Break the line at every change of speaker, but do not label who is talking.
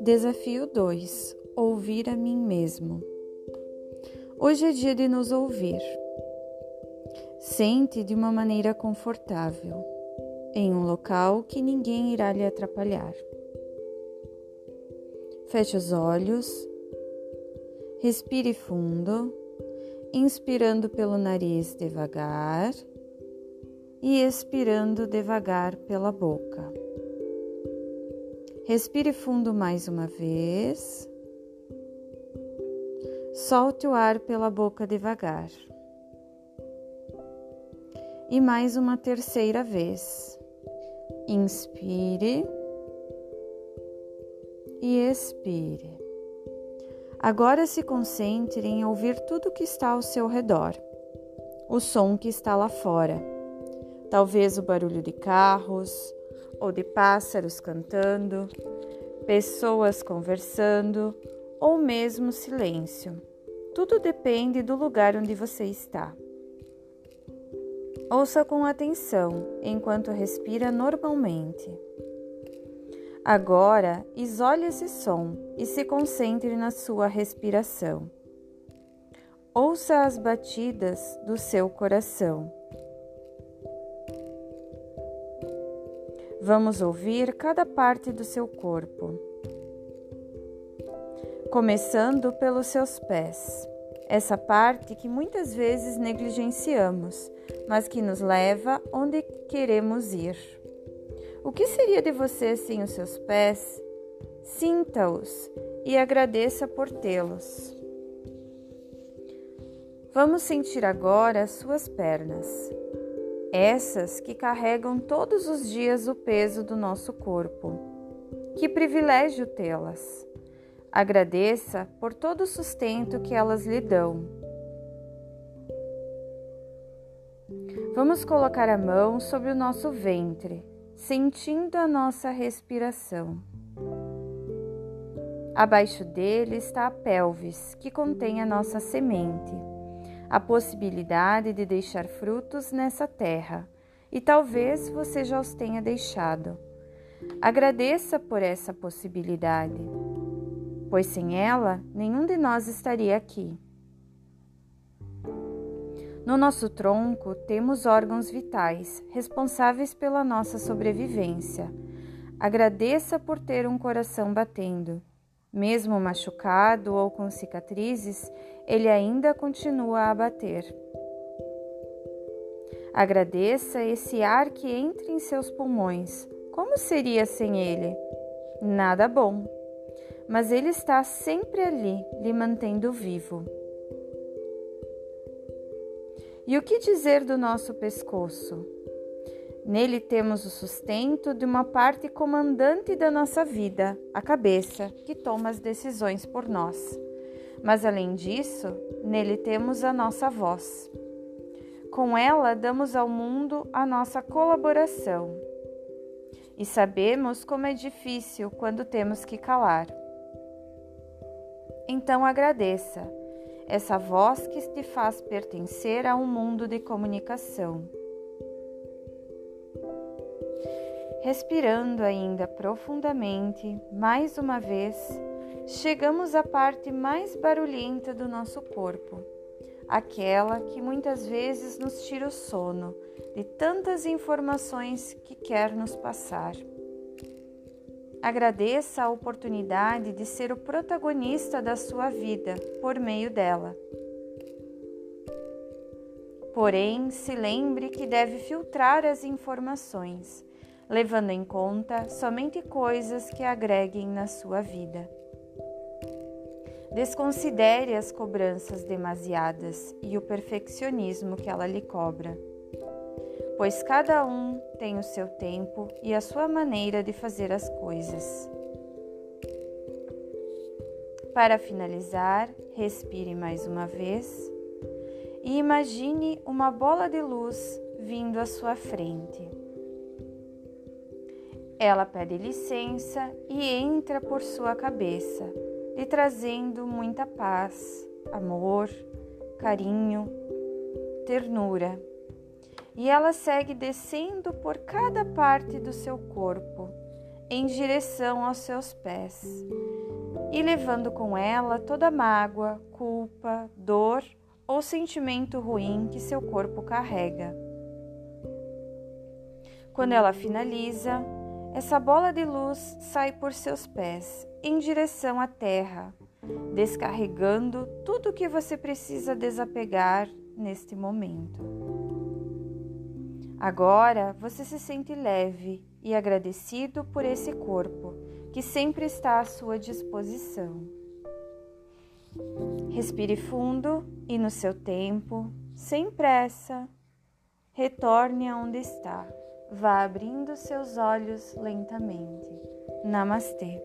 Desafio 2: Ouvir a mim mesmo. Hoje é dia de nos ouvir. Sente de uma maneira confortável, em um local que ninguém irá lhe atrapalhar. Feche os olhos, respire fundo, inspirando pelo nariz devagar e expirando devagar pela boca. Respire fundo mais uma vez. Solte o ar pela boca devagar. E mais uma terceira vez. Inspire e expire. Agora se concentre em ouvir tudo que está ao seu redor. O som que está lá fora. Talvez o barulho de carros, ou de pássaros cantando, pessoas conversando ou mesmo silêncio. Tudo depende do lugar onde você está. Ouça com atenção enquanto respira normalmente. Agora, isole esse som e se concentre na sua respiração. Ouça as batidas do seu coração. Vamos ouvir cada parte do seu corpo. Começando pelos seus pés, essa parte que muitas vezes negligenciamos, mas que nos leva onde queremos ir. O que seria de você sem os seus pés? Sinta-os e agradeça por tê-los. Vamos sentir agora as suas pernas essas que carregam todos os dias o peso do nosso corpo. Que privilégio tê-las! Agradeça por todo o sustento que elas lhe dão. Vamos colocar a mão sobre o nosso ventre, sentindo a nossa respiração. Abaixo dele está a pelvis, que contém a nossa semente a possibilidade de deixar frutos nessa terra, e talvez você já os tenha deixado. Agradeça por essa possibilidade, pois sem ela nenhum de nós estaria aqui. No nosso tronco temos órgãos vitais responsáveis pela nossa sobrevivência. Agradeça por ter um coração batendo. Mesmo machucado ou com cicatrizes, ele ainda continua a bater. Agradeça esse ar que entra em seus pulmões. Como seria sem ele? Nada bom. Mas ele está sempre ali, lhe mantendo vivo. E o que dizer do nosso pescoço? Nele temos o sustento de uma parte comandante da nossa vida, a cabeça, que toma as decisões por nós. Mas além disso, nele temos a nossa voz. Com ela damos ao mundo a nossa colaboração. E sabemos como é difícil quando temos que calar. Então agradeça essa voz que te faz pertencer a um mundo de comunicação Respirando ainda profundamente, mais uma vez, chegamos à parte mais barulhenta do nosso corpo, aquela que muitas vezes nos tira o sono de tantas informações que quer nos passar. Agradeça a oportunidade de ser o protagonista da sua vida por meio dela. Porém, se lembre que deve filtrar as informações levando em conta somente coisas que agreguem na sua vida. Desconsidere as cobranças demasiadas e o perfeccionismo que ela lhe cobra, pois cada um tem o seu tempo e a sua maneira de fazer as coisas. Para finalizar, respire mais uma vez e imagine uma bola de luz vindo à sua frente. Ela pede licença e entra por sua cabeça, lhe trazendo muita paz, amor, carinho, ternura. e ela segue descendo por cada parte do seu corpo em direção aos seus pés e levando com ela toda mágoa, culpa, dor ou sentimento ruim que seu corpo carrega. Quando ela finaliza, essa bola de luz sai por seus pés em direção à terra, descarregando tudo o que você precisa desapegar neste momento. Agora você se sente leve e agradecido por esse corpo que sempre está à sua disposição. Respire fundo e, no seu tempo, sem pressa, retorne aonde está. Vá abrindo seus olhos lentamente. Namastê.